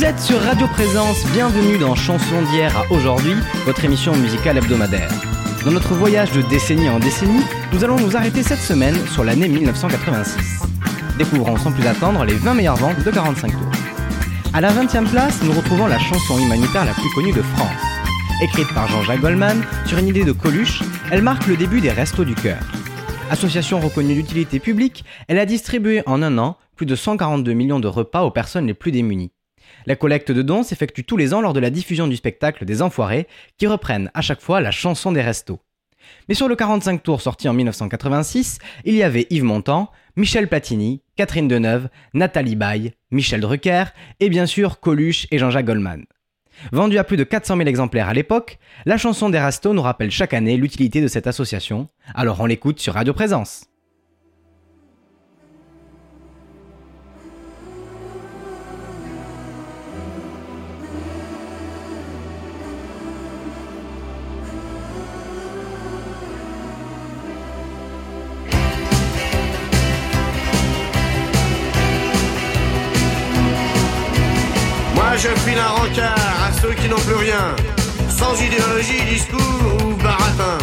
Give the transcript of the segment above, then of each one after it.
Vous êtes sur Radio Présence, bienvenue dans Chansons d'hier à aujourd'hui, votre émission musicale hebdomadaire. Dans notre voyage de décennie en décennie, nous allons nous arrêter cette semaine sur l'année 1986. Découvrons sans plus attendre les 20 meilleures ventes de 45 tours. À la 20e place, nous retrouvons la chanson humanitaire la plus connue de France. Écrite par Jean-Jacques Goldman sur une idée de Coluche, elle marque le début des Restos du Cœur. Association reconnue d'utilité publique, elle a distribué en un an plus de 142 millions de repas aux personnes les plus démunies. La collecte de dons s'effectue tous les ans lors de la diffusion du spectacle des Enfoirés, qui reprennent à chaque fois la chanson des restos. Mais sur le 45 tours sorti en 1986, il y avait Yves Montand, Michel Platini, Catherine Deneuve, Nathalie Baye, Michel Drucker et bien sûr Coluche et Jean-Jacques Goldman. Vendue à plus de 400 000 exemplaires à l'époque, la chanson des restos nous rappelle chaque année l'utilité de cette association, alors on l'écoute sur Radio Présence. Je file un rencard à ceux qui n'ont plus rien, sans idéologie, discours ou baratin.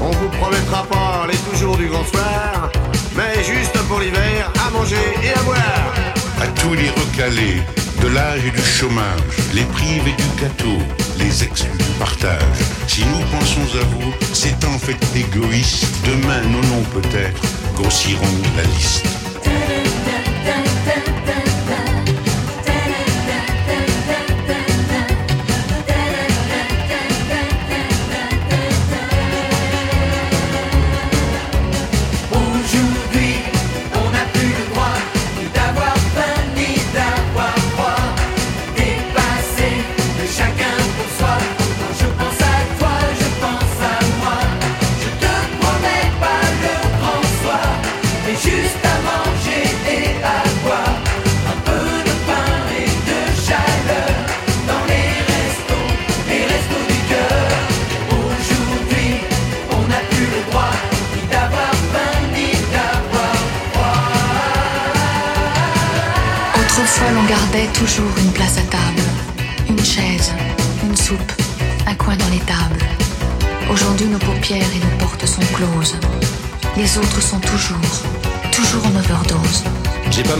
On vous promettra pas les toujours du grand soir, mais juste pour l'hiver, à manger et à boire. À tous les recalés, de l'âge et du chômage, les privés du gâteau, les exclus du partage. Si nous pensons à vous, c'est en fait égoïste. Demain, nos noms peut-être grossiront la liste.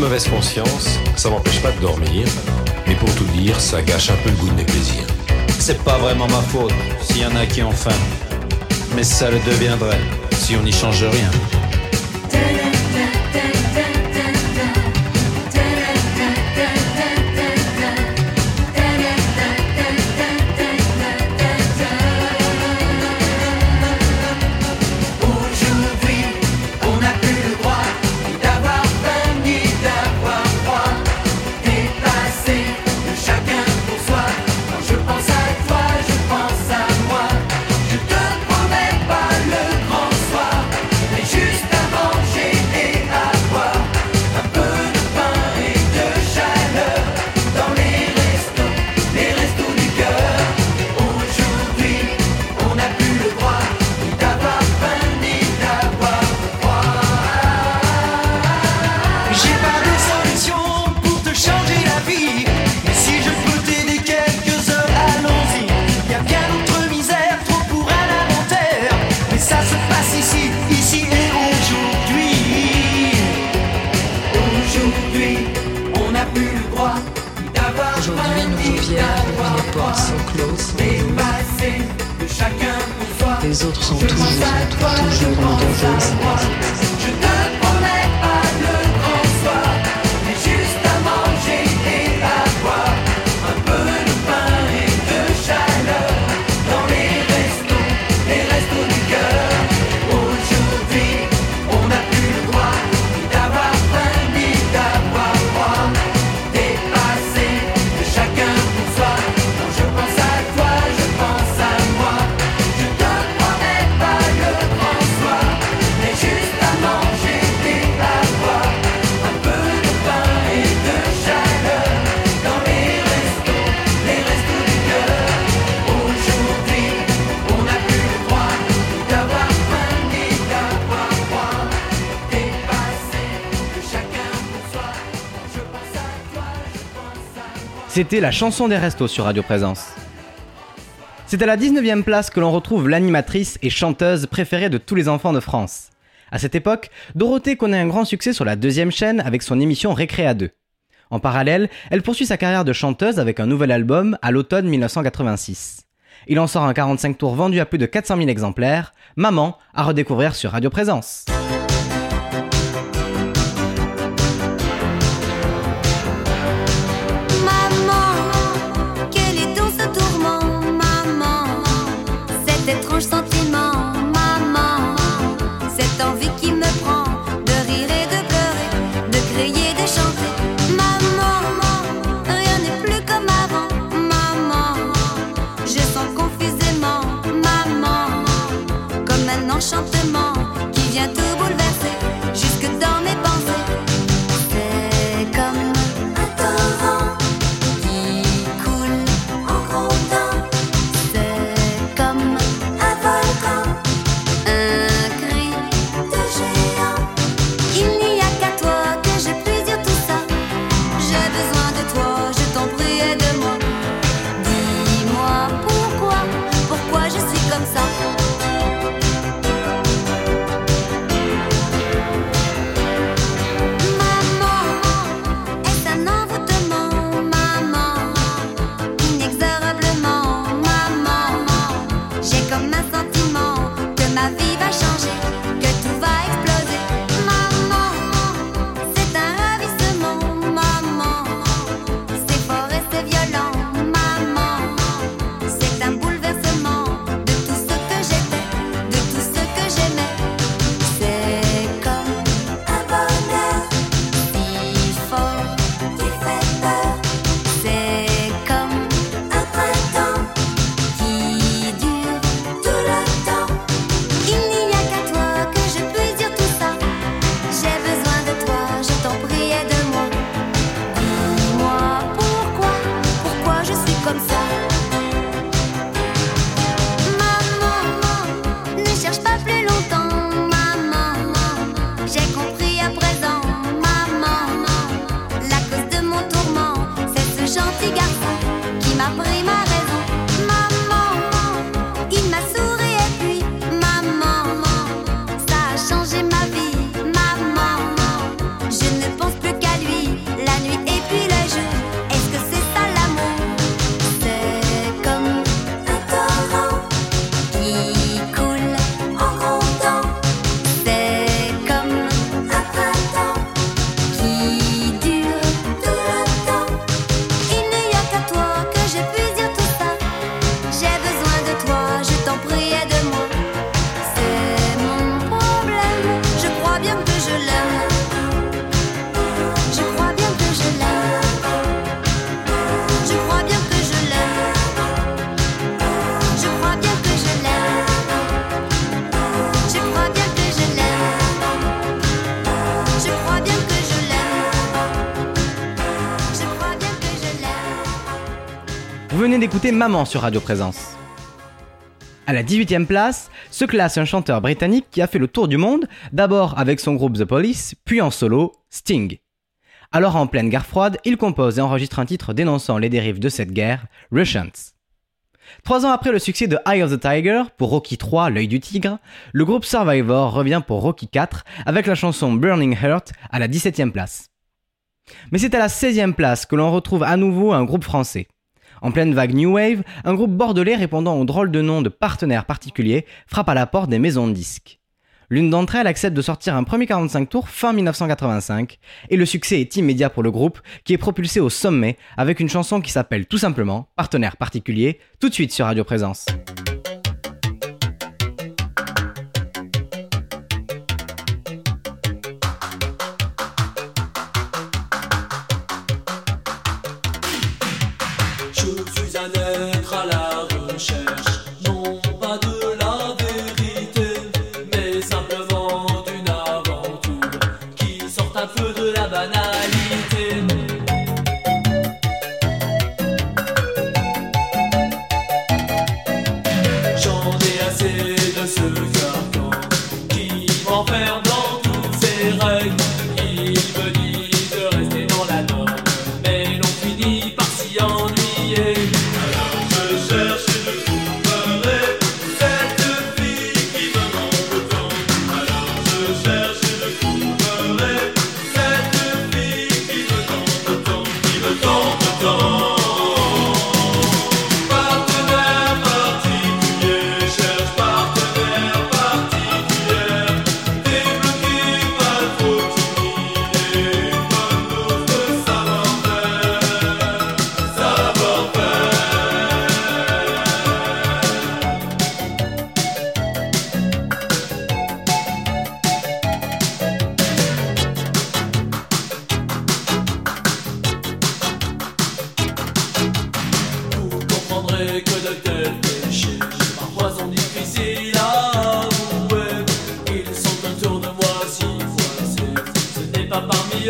Mauvaise conscience, ça m'empêche pas de dormir, mais pour tout dire, ça gâche un peu le goût de mes plaisirs. C'est pas vraiment ma faute s'il y en a qui ont faim, mais ça le deviendrait si on n'y change rien. C'était la chanson des restos sur Radio Présence. C'est à la 19e place que l'on retrouve l'animatrice et chanteuse préférée de tous les enfants de France. À cette époque, Dorothée connaît un grand succès sur la deuxième chaîne avec son émission Récréa 2. En parallèle, elle poursuit sa carrière de chanteuse avec un nouvel album à l'automne 1986. Il en sort un 45 tours vendu à plus de 400 000 exemplaires, Maman, à redécouvrir sur Radio Présence. что ты d'écouter Maman sur Radio Présence. À la 18e place se classe un chanteur britannique qui a fait le tour du monde, d'abord avec son groupe The Police, puis en solo, Sting. Alors en pleine guerre froide, il compose et enregistre un titre dénonçant les dérives de cette guerre, Russians. Trois ans après le succès de Eye of the Tiger pour Rocky 3, l'œil du tigre, le groupe Survivor revient pour Rocky 4 avec la chanson Burning Heart à la 17e place. Mais c'est à la 16e place que l'on retrouve à nouveau un groupe français. En pleine vague New Wave, un groupe bordelais répondant au drôle de nom de partenaire particulier frappe à la porte des maisons de disques. L'une d'entre elles accepte de sortir un premier 45 tours fin 1985, et le succès est immédiat pour le groupe qui est propulsé au sommet avec une chanson qui s'appelle tout simplement Partenaire particulier, tout de suite sur Radio Présence.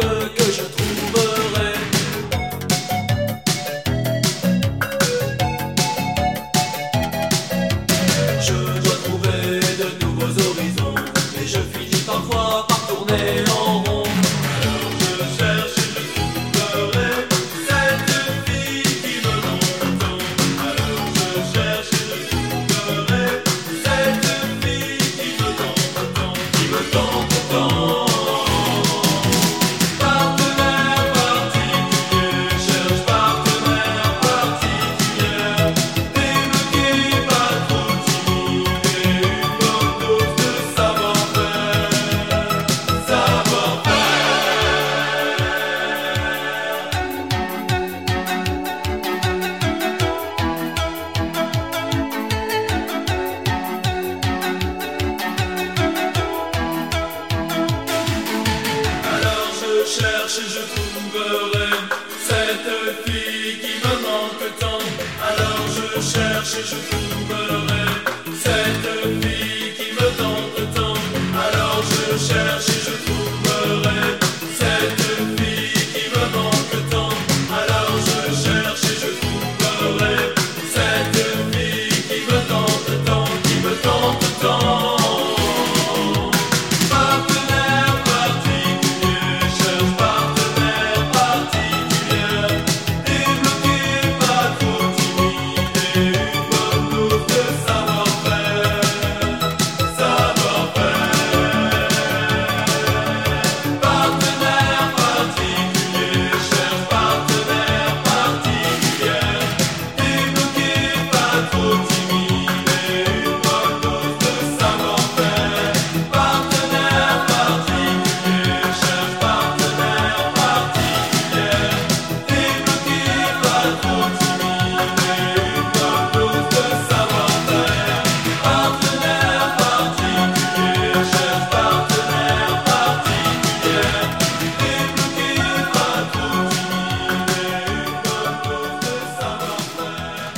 que je trouve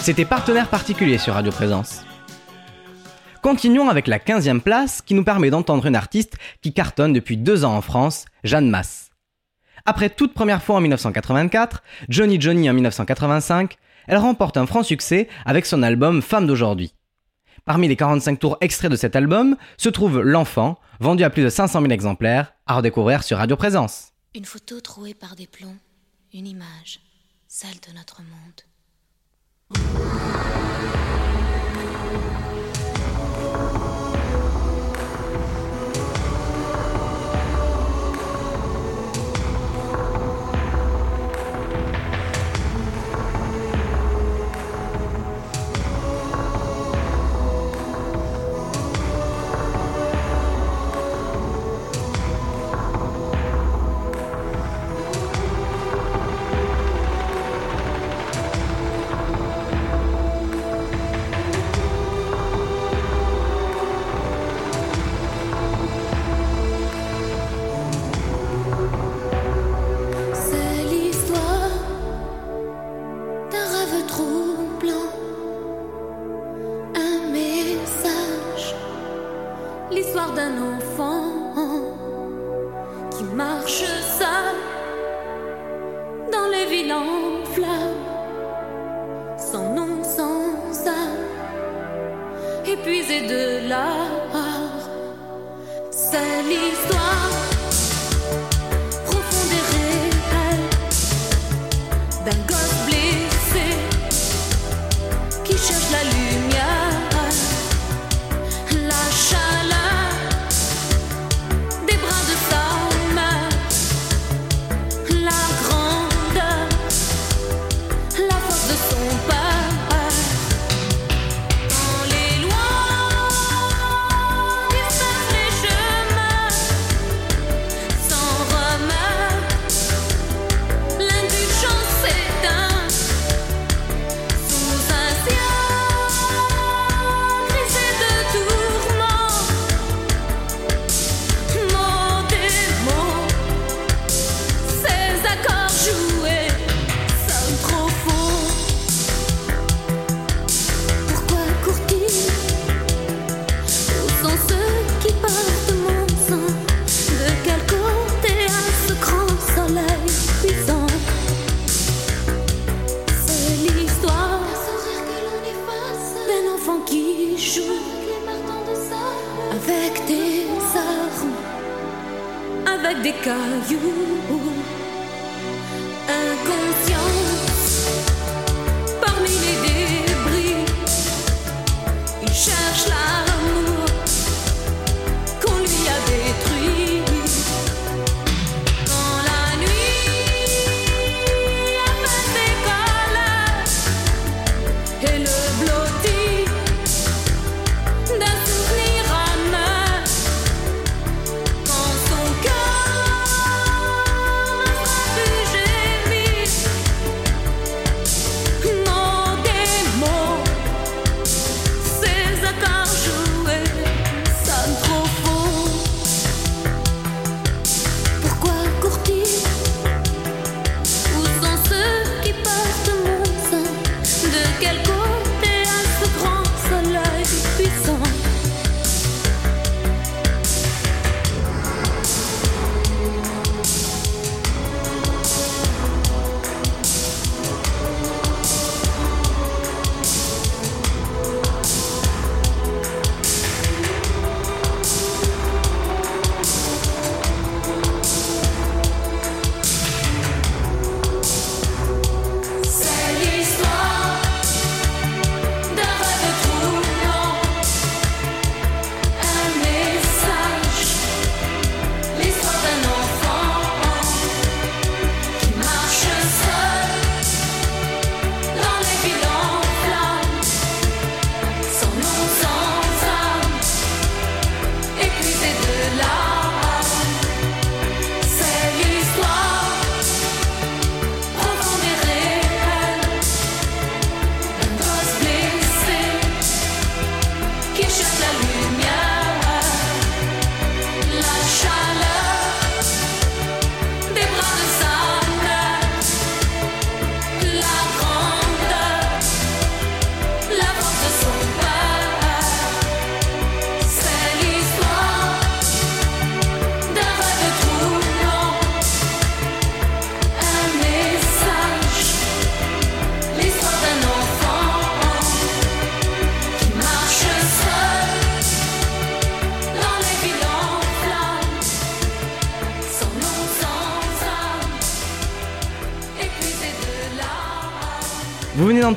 C'était Partenaire particulier sur Radio Présence. Continuons avec la 15e place qui nous permet d'entendre une artiste qui cartonne depuis deux ans en France, Jeanne Masse. Après toute première fois en 1984, Johnny Johnny en 1985, elle remporte un franc succès avec son album Femme d'aujourd'hui. Parmi les 45 tours extraits de cet album se trouve L'Enfant, vendu à plus de 500 000 exemplaires, à redécouvrir sur Radio Présence. Une photo trouée par des plombs, une image, celle de notre monde. Thank you.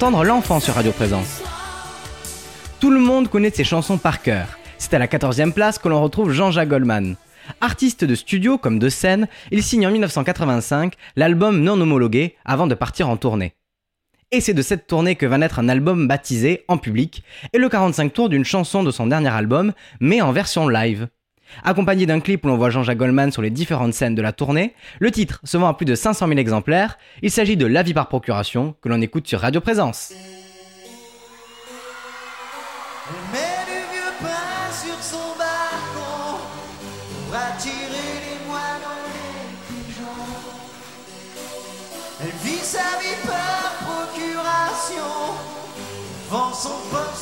L'Enfant sur Radio Présence. Tout le monde connaît ses chansons par cœur. C'est à la 14e place que l'on retrouve Jean-Jacques Goldman. Artiste de studio comme de scène, il signe en 1985 l'album non homologué avant de partir en tournée. Et c'est de cette tournée que va naître un album baptisé en public et le 45 tours d'une chanson de son dernier album, mais en version live. Accompagné d'un clip où l'on voit Jean-Jacques Goldman sur les différentes scènes de la tournée, le titre se vend à plus de 500 000 exemplaires. Il s'agit de La vie par procuration que l'on écoute sur Radio Présence. Elle vit sa vie par procuration, vend son poste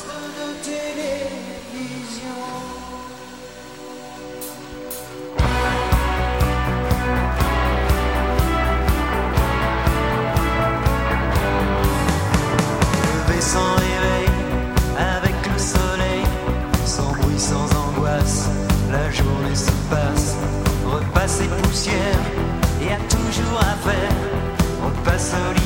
sans réveil, avec le soleil, sans bruit, sans angoisse, la journée se passe. Repasse et poussière, et a toujours à faire. Repas solitaire, en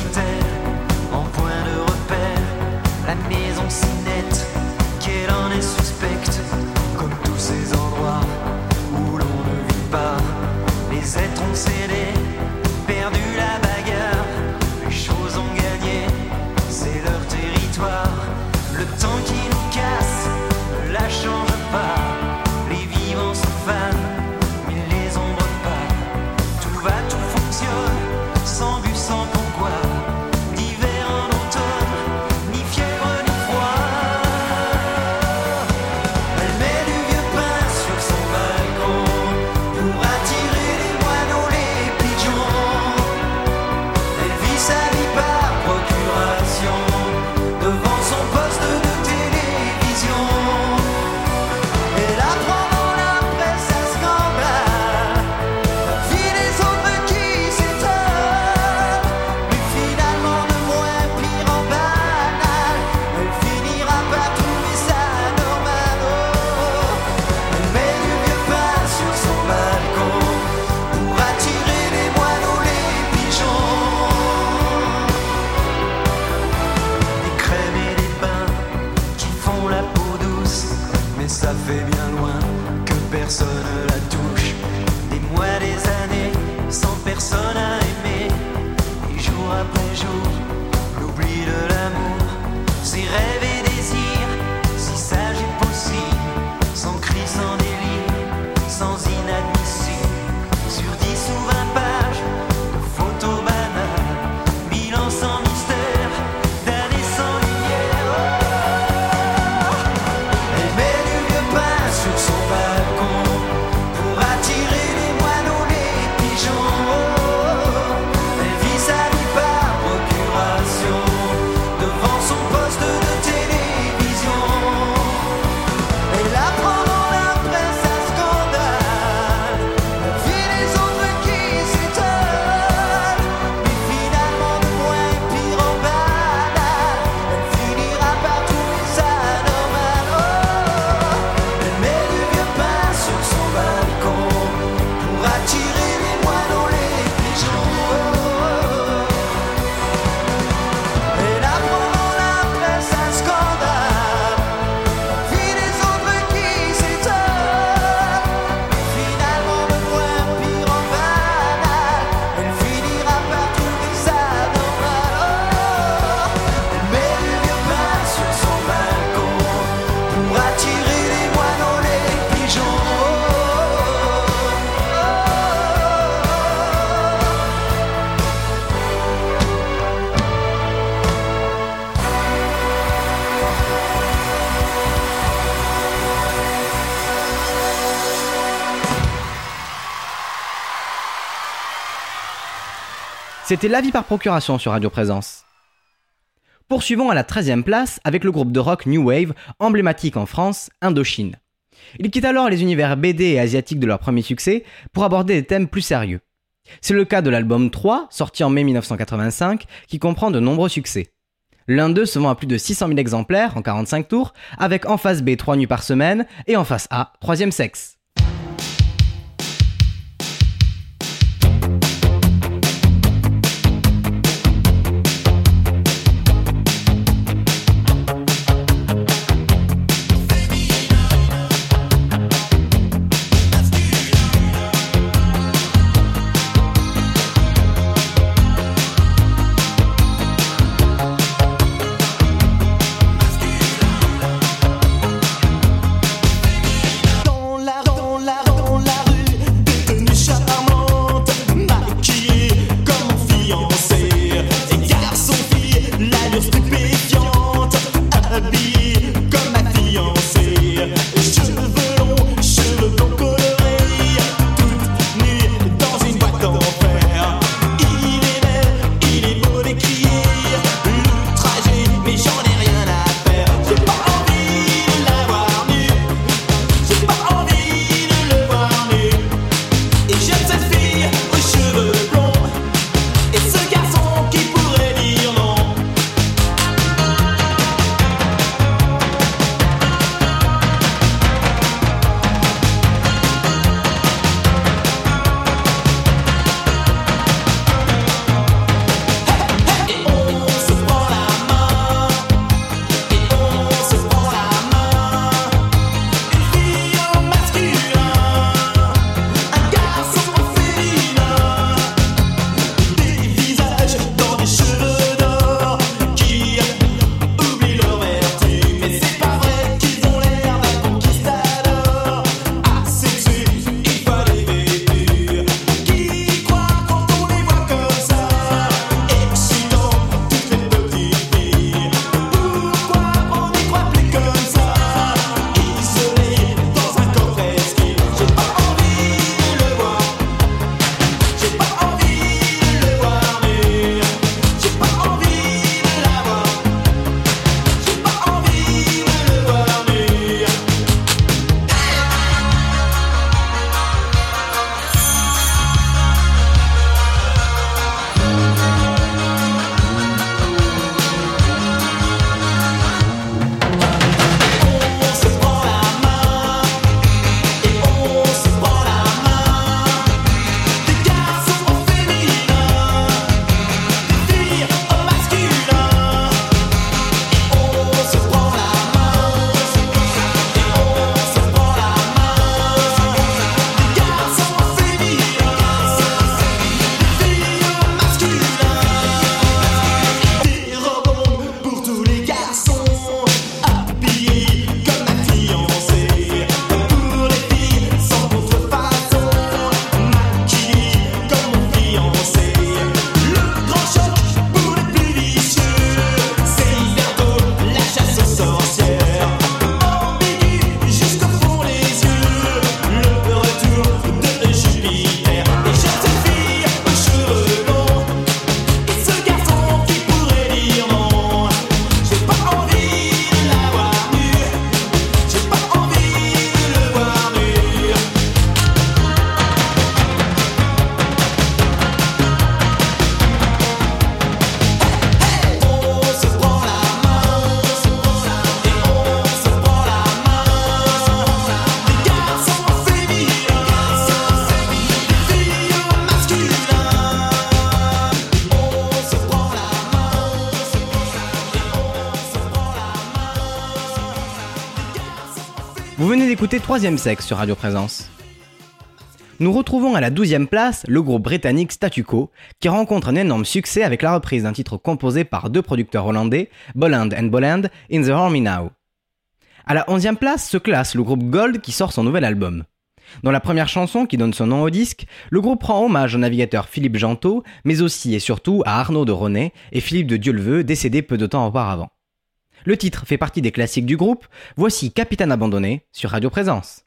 C'était La vie par procuration sur Radio Présence. Poursuivons à la 13e place avec le groupe de rock New Wave, emblématique en France, Indochine. Ils quittent alors les univers BD et asiatiques de leur premier succès pour aborder des thèmes plus sérieux. C'est le cas de l'album 3, sorti en mai 1985, qui comprend de nombreux succès. L'un d'eux se vend à plus de 600 000 exemplaires en 45 tours, avec en face B 3 nuits par semaine et en face A, troisième sexe. D'écouter Troisième Sexe sur Radio Présence. Nous retrouvons à la 12e place le groupe britannique Statu Quo, qui rencontre un énorme succès avec la reprise d'un titre composé par deux producteurs hollandais, Bolland and Bolland, In the Army Now. À la 11e place se classe le groupe Gold qui sort son nouvel album. Dans la première chanson qui donne son nom au disque, le groupe rend hommage au navigateur Philippe Gentot, mais aussi et surtout à Arnaud de René et Philippe de Dieuleveux, décédé peu de temps auparavant. Le titre fait partie des classiques du groupe, voici Capitaine Abandonné sur Radio Présence.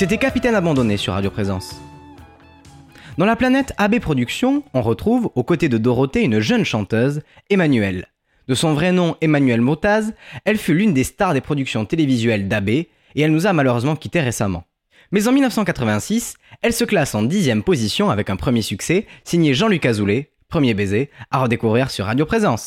C'était Capitaine Abandonné sur Radio Présence. Dans la planète AB Productions, on retrouve, aux côtés de Dorothée, une jeune chanteuse, Emmanuelle. De son vrai nom Emmanuelle Motaz, elle fut l'une des stars des productions télévisuelles d'AB et elle nous a malheureusement quittés récemment. Mais en 1986, elle se classe en dixième position avec un premier succès, signé Jean-Luc Azoulay, Premier baiser, à redécouvrir sur Radio Présence.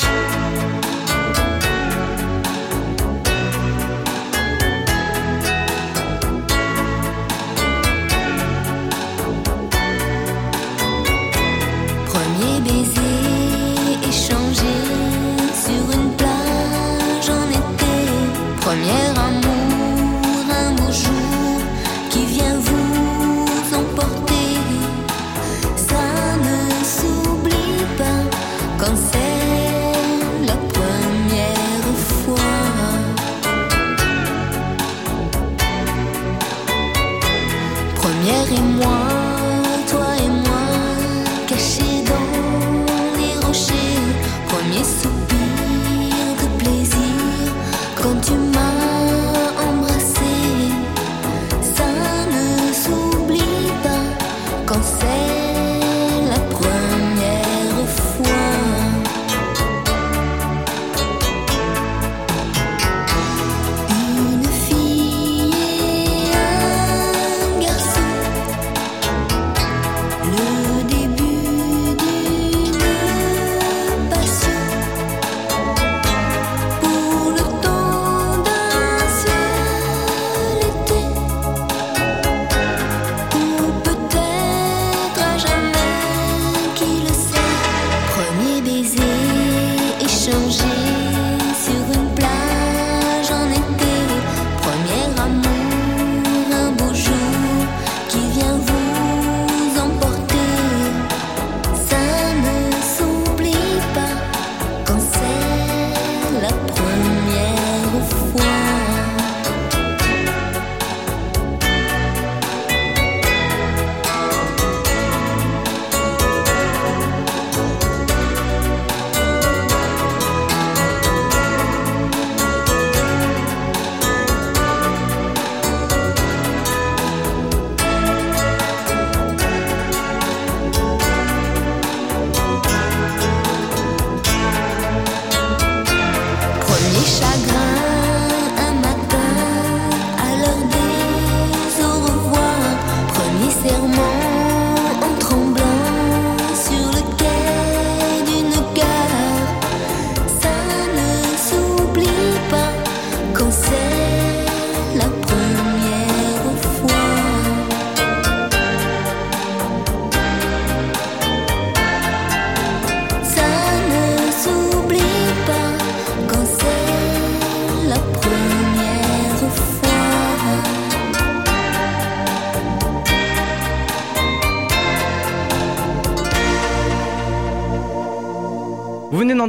Chicos.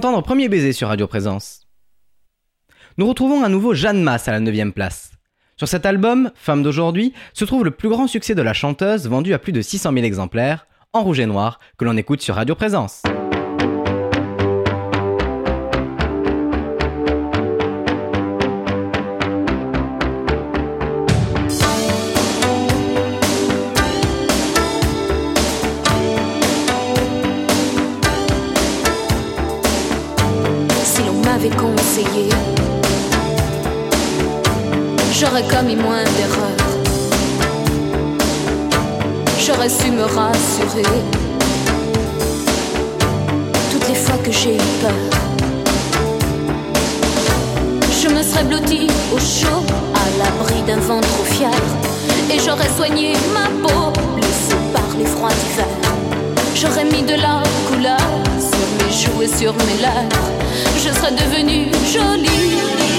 D'entendre Premier baiser sur Radio Présence. Nous retrouvons à nouveau Jeanne Masse à la 9 place. Sur cet album, Femme d'aujourd'hui, se trouve le plus grand succès de la chanteuse vendu à plus de 600 000 exemplaires, en rouge et noir, que l'on écoute sur Radio Présence. Moins d'erreurs. J'aurais su me rassurer toutes les fois que j'ai eu peur. Je me serais blottie au chaud, à l'abri d'un vent trop fier. Et j'aurais soigné ma peau, blessée par les froids d'hiver. J'aurais mis de la couleur sur mes joues et sur mes lèvres. Je serais devenue jolie.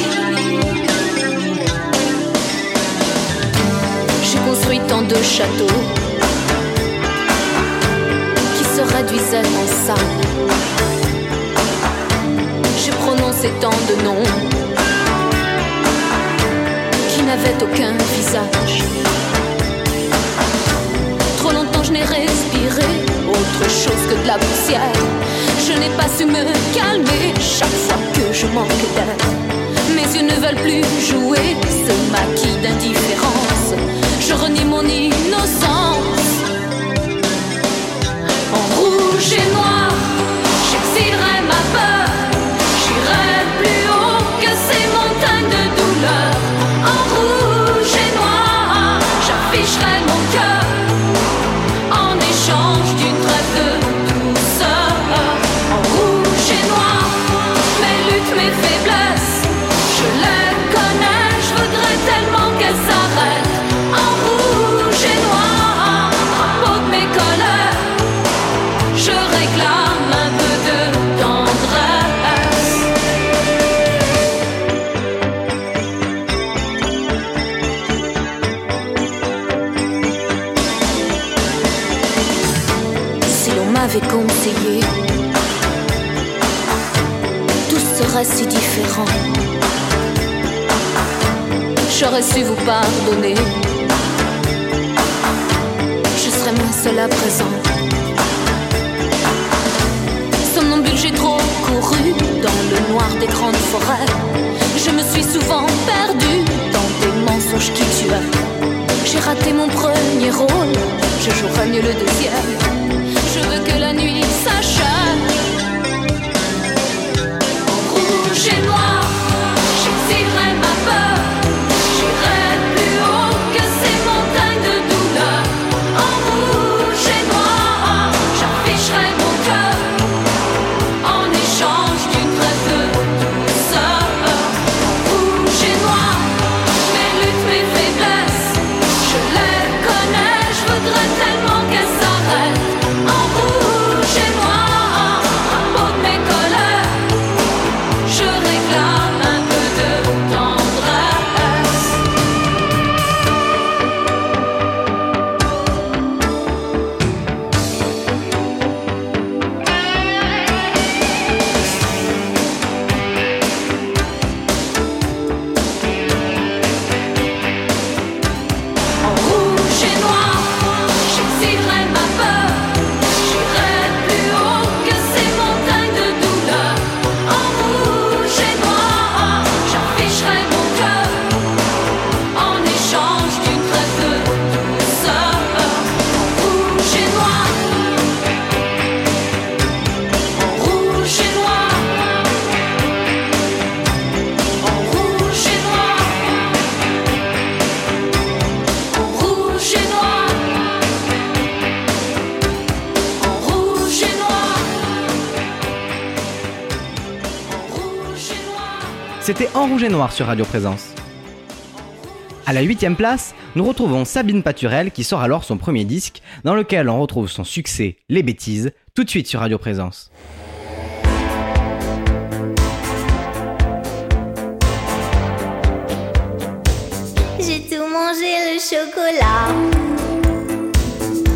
Tant de châteaux qui se réduisaient en sable. J'ai prononcé tant de noms qui n'avaient aucun visage. Trop longtemps je n'ai respiré autre chose que de la poussière. Je n'ai pas su me calmer chaque fois que je manque d'air. Mes yeux ne veulent plus jouer ce maquis d'indifférence. Je renie mon innocence. En rouge et noir, tout serait si différent. J'aurais su vous pardonner. Je serais moins seule à présent. Somnambule, j'ai trop couru dans le noir des grandes forêts. Je me suis souvent perdue dans des mensonges qui tuaient. J'ai raté mon premier rôle, je jouerai mieux le deuxième. Rouge Rouge et Noir sur Radio Présence. À la huitième place, nous retrouvons Sabine Paturel qui sort alors son premier disque, dans lequel on retrouve son succès Les Bêtises, tout de suite sur Radio Présence. J'ai tout mangé le chocolat,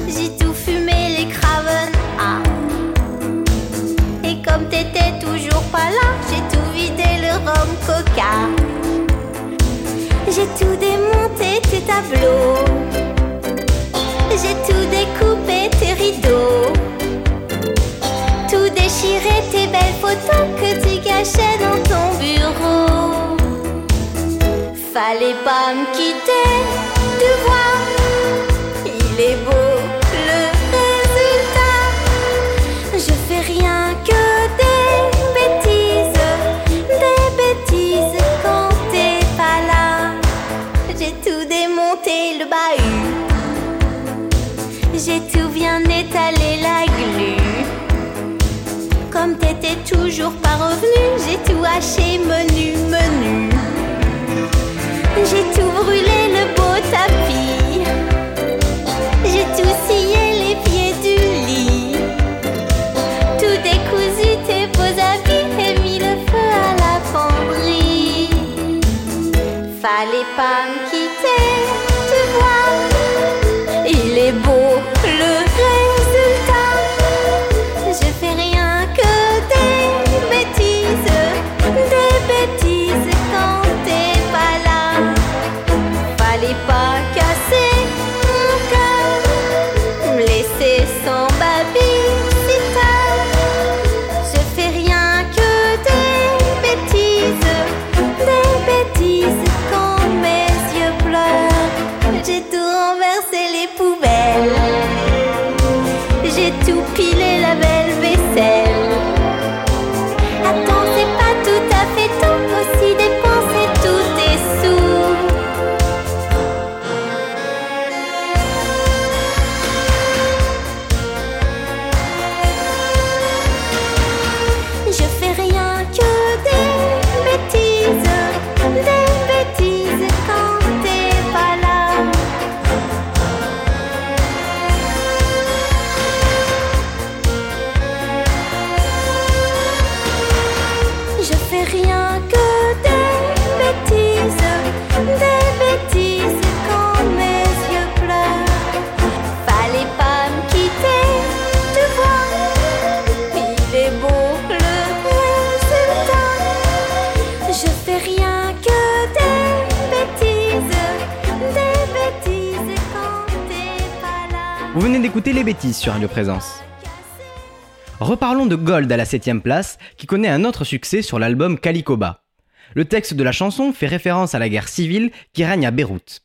j'ai tout fumé les cravenas. Ah. et comme t'étais toujours pas là. J'ai tout démonté, tes tableaux. J'ai tout découpé, tes rideaux. Tout déchiré, tes belles photos que tu cachais dans ton bureau. Fallait pas me quitter toujours pas revenu. J'ai tout haché, menu, menu. J'ai tout brûlé, le beau tapis. J'ai tout scié, les pieds du lit. Tout décousu, tes beaux habits et mis le feu à la penderie. Fallait pas bêtises sur Radio Présence. Reparlons de Gold à la 7ème place, qui connaît un autre succès sur l'album Calicoba. Le texte de la chanson fait référence à la guerre civile qui règne à Beyrouth.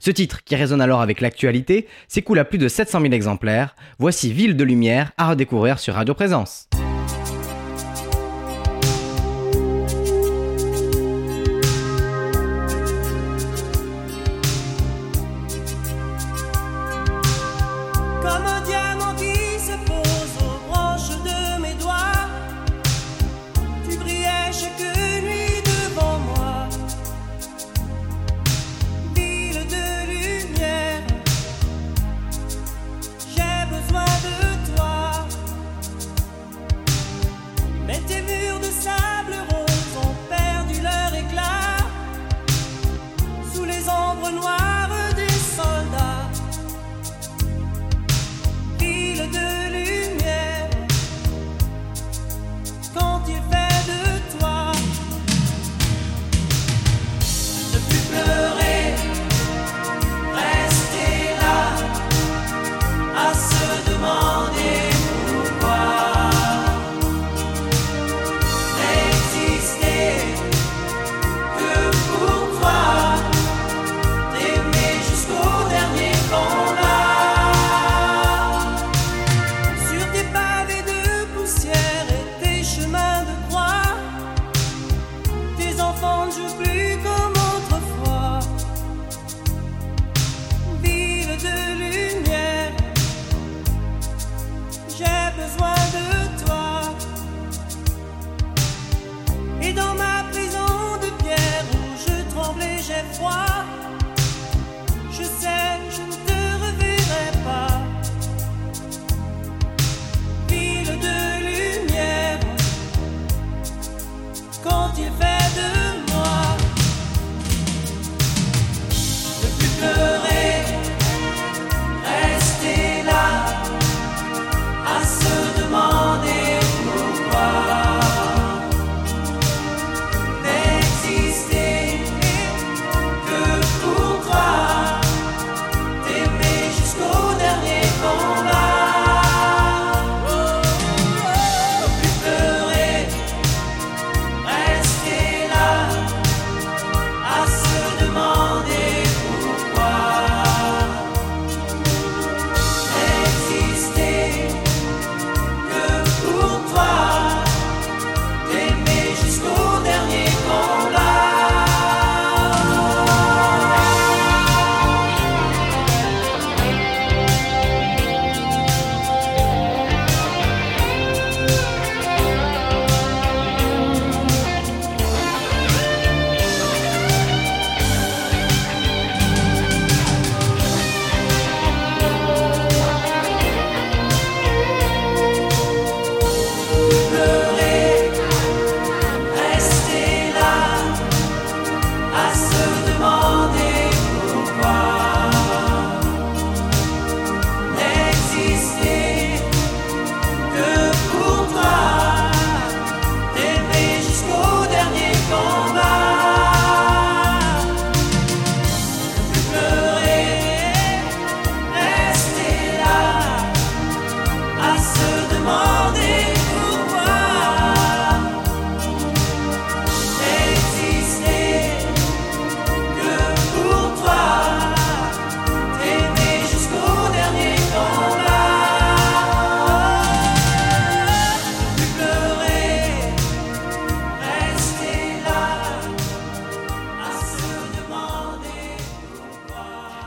Ce titre, qui résonne alors avec l'actualité, s'écoule à plus de 700 000 exemplaires. Voici Ville de Lumière à redécouvrir sur Radio Présence.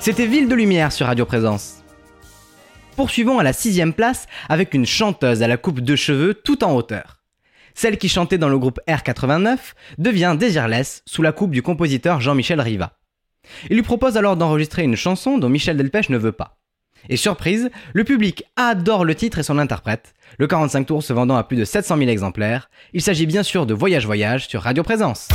C'était Ville de Lumière sur Radio Présence. Poursuivons à la sixième place avec une chanteuse à la coupe de cheveux tout en hauteur. Celle qui chantait dans le groupe R89 devient Désirless sous la coupe du compositeur Jean-Michel Riva. Il lui propose alors d'enregistrer une chanson dont Michel Delpech ne veut pas. Et surprise, le public adore le titre et son interprète, le 45 tours se vendant à plus de 700 000 exemplaires. Il s'agit bien sûr de Voyage Voyage sur Radio Présence.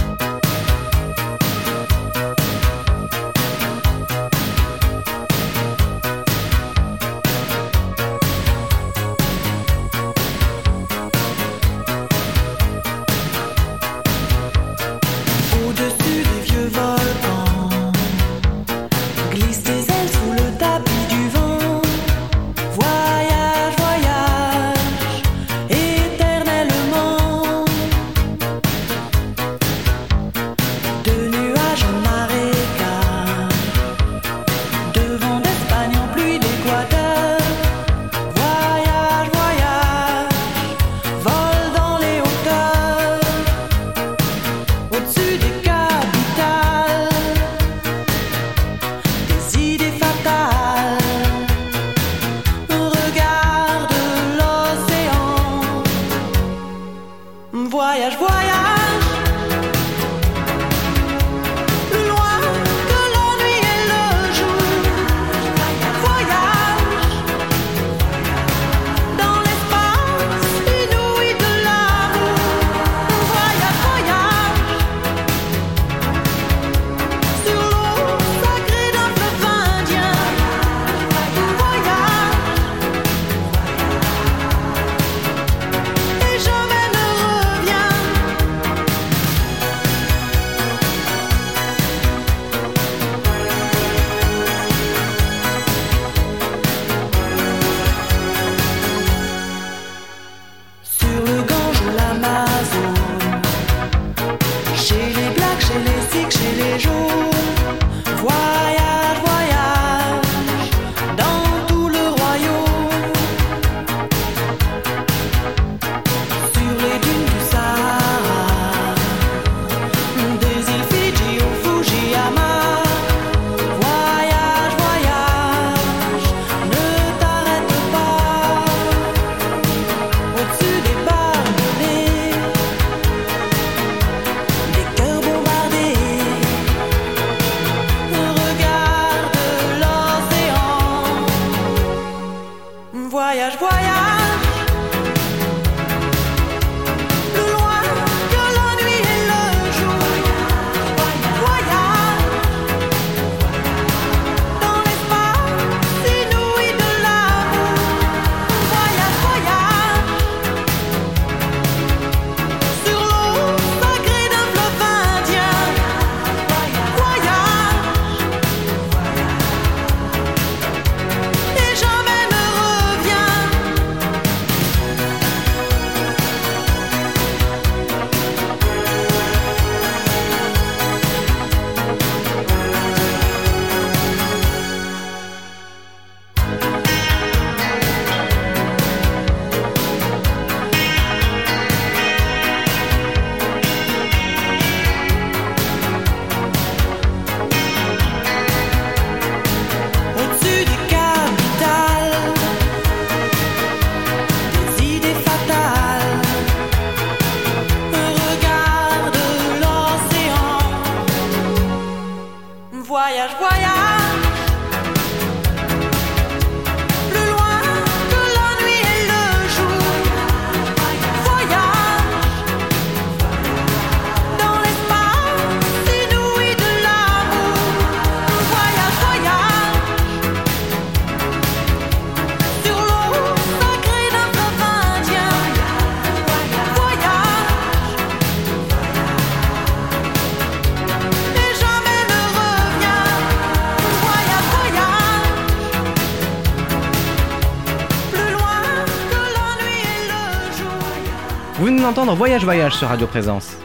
D'entendre Voyage Voyage sur Radio Présence.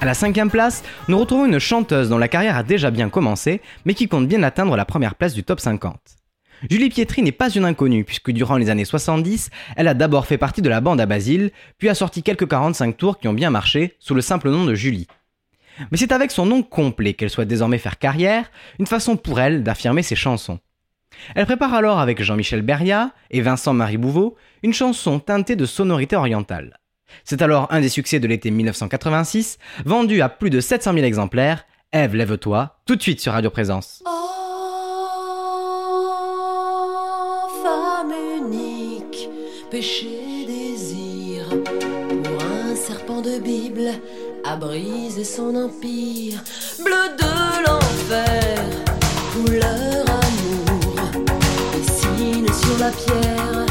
À la cinquième place, nous retrouvons une chanteuse dont la carrière a déjà bien commencé, mais qui compte bien atteindre la première place du top 50. Julie Pietri n'est pas une inconnue, puisque durant les années 70, elle a d'abord fait partie de la bande à Basile, puis a sorti quelques 45 tours qui ont bien marché, sous le simple nom de Julie. Mais c'est avec son nom complet qu'elle souhaite désormais faire carrière, une façon pour elle d'affirmer ses chansons. Elle prépare alors avec Jean-Michel Beria et Vincent-Marie Bouveau une chanson teintée de sonorité orientale. C'est alors un des succès de l'été 1986, vendu à plus de 700 000 exemplaires. Ève, lève-toi, tout de suite sur Radio Présence. Oh, femme unique, péché désir, pour un serpent de Bible, à briser son empire, bleu de l'enfer, couleur amour, dessine sur la pierre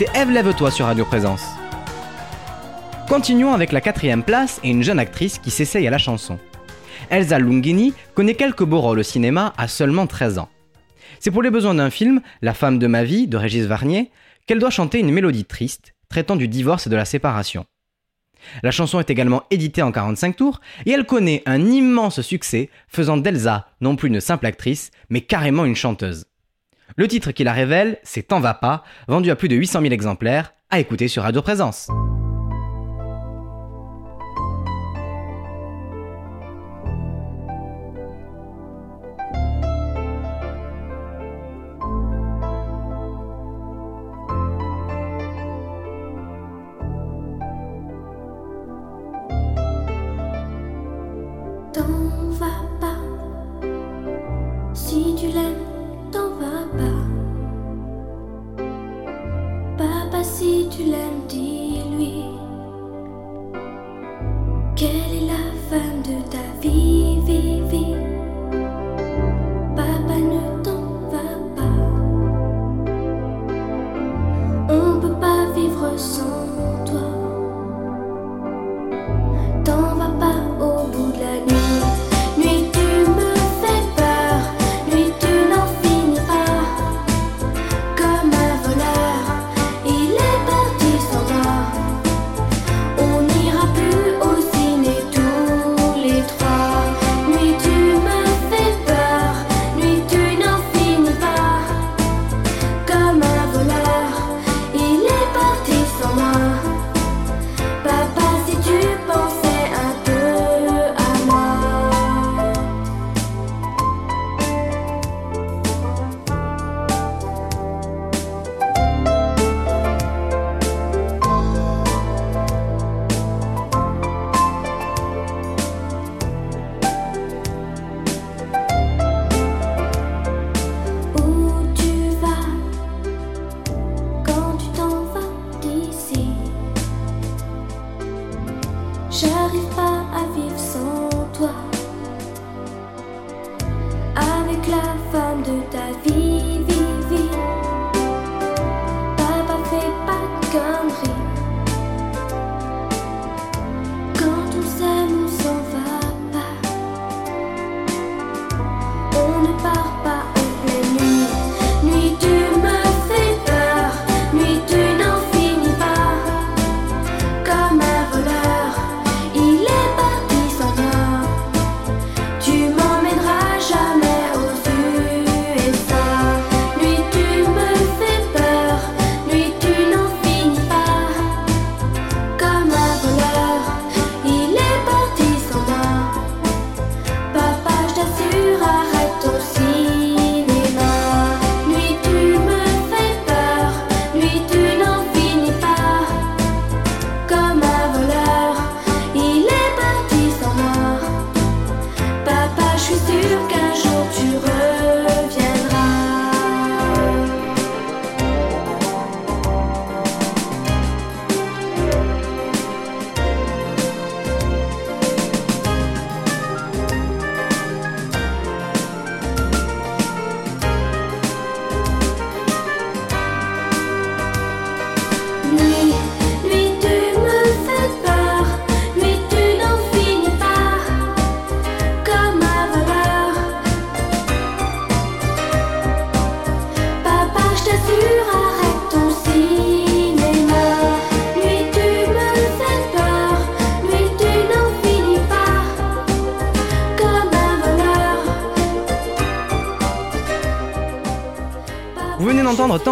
C'était Ève Lève-toi sur Radio Présence. Continuons avec la quatrième place et une jeune actrice qui s'essaye à la chanson. Elsa Lungini connaît quelques beaux rôles au cinéma à seulement 13 ans. C'est pour les besoins d'un film, La femme de ma vie, de Régis Varnier, qu'elle doit chanter une mélodie triste, traitant du divorce et de la séparation. La chanson est également éditée en 45 tours et elle connaît un immense succès, faisant d'Elsa non plus une simple actrice, mais carrément une chanteuse. Le titre qui la révèle, c'est T'en va pas, vendu à plus de 800 000 exemplaires, à écouter sur Radio Présence. Quelle est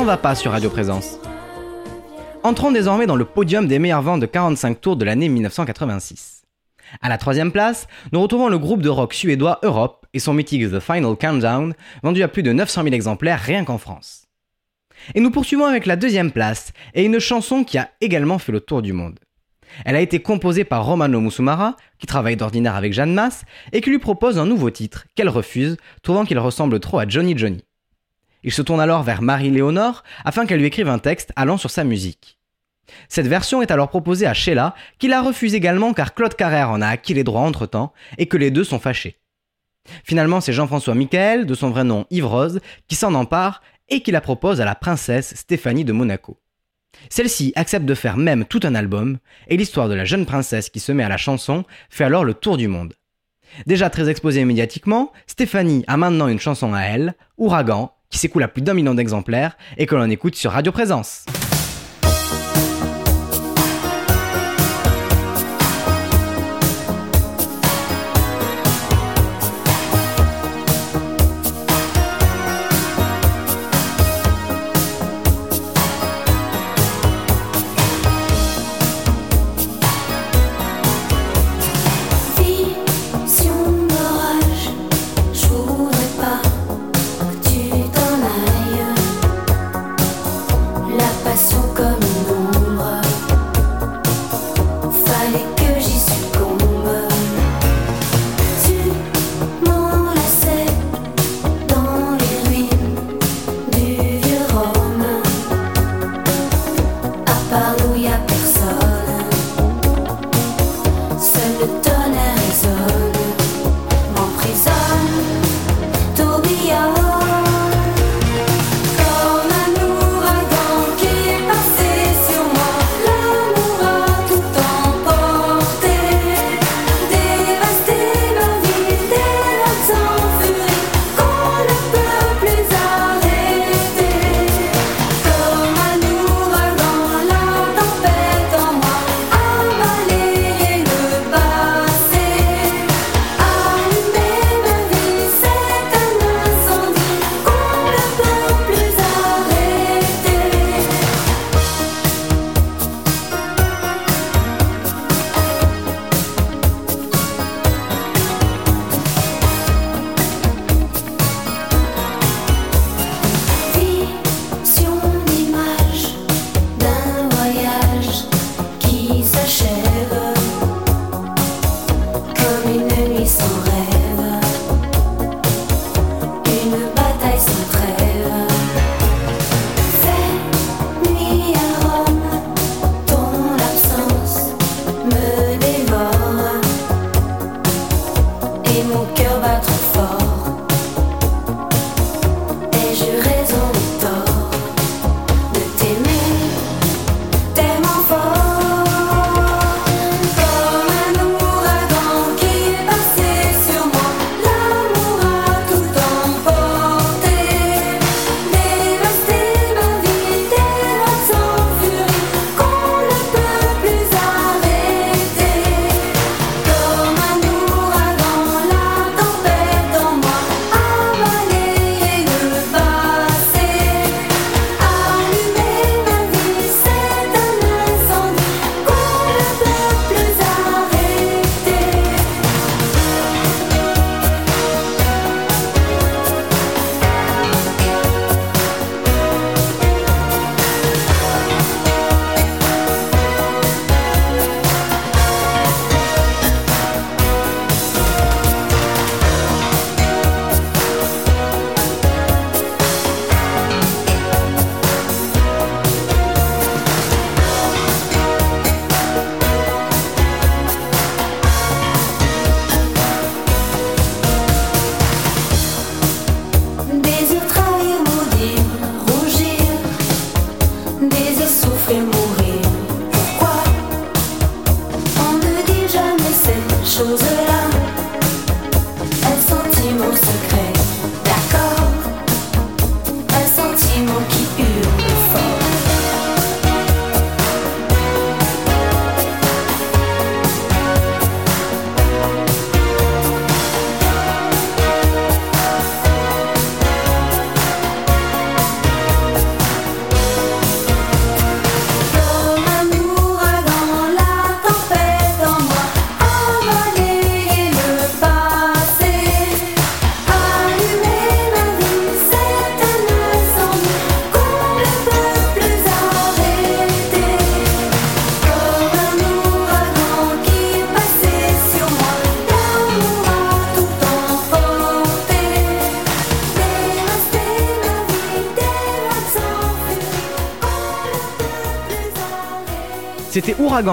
va pas sur Radio Présence. Entrons désormais dans le podium des meilleures ventes de 45 tours de l'année 1986. À la troisième place, nous retrouvons le groupe de rock suédois Europe et son mythique The Final Countdown, vendu à plus de 900 000 exemplaires rien qu'en France. Et nous poursuivons avec la deuxième place et une chanson qui a également fait le tour du monde. Elle a été composée par Romano Musumara, qui travaille d'ordinaire avec Jeanne Masse, et qui lui propose un nouveau titre, qu'elle refuse, trouvant qu'il ressemble trop à Johnny Johnny. Il se tourne alors vers Marie-Léonore afin qu'elle lui écrive un texte allant sur sa musique. Cette version est alors proposée à Sheila, qui la refuse également car Claude Carrère en a acquis les droits entre-temps et que les deux sont fâchés. Finalement, c'est Jean-François Michael, de son vrai nom Yves qui s'en empare et qui la propose à la princesse Stéphanie de Monaco. Celle-ci accepte de faire même tout un album, et l'histoire de la jeune princesse qui se met à la chanson fait alors le tour du monde. Déjà très exposée médiatiquement, Stéphanie a maintenant une chanson à elle, Ouragan, qui s'écoule à plus d'un million d'exemplaires et que l'on écoute sur Radio Présence.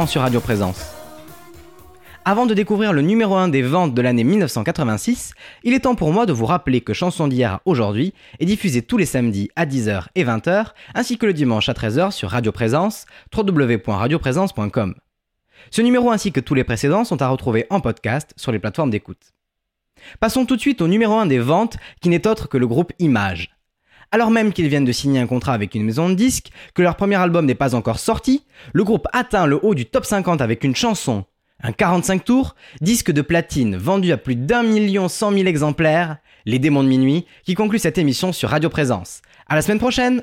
Sur Radio Présence. Avant de découvrir le numéro 1 des ventes de l'année 1986, il est temps pour moi de vous rappeler que Chanson d'hier aujourd'hui est diffusée tous les samedis à 10h et 20h, ainsi que le dimanche à 13h sur Radio Présence, www.radioprésence.com. Ce numéro ainsi que tous les précédents sont à retrouver en podcast sur les plateformes d'écoute. Passons tout de suite au numéro 1 des ventes qui n'est autre que le groupe Image. Alors même qu'ils viennent de signer un contrat avec une maison de disques, que leur premier album n'est pas encore sorti, le groupe atteint le haut du top 50 avec une chanson, un 45 tours, disque de platine vendu à plus d'un million cent mille exemplaires, Les démons de minuit, qui conclut cette émission sur Radio Présence. À la semaine prochaine!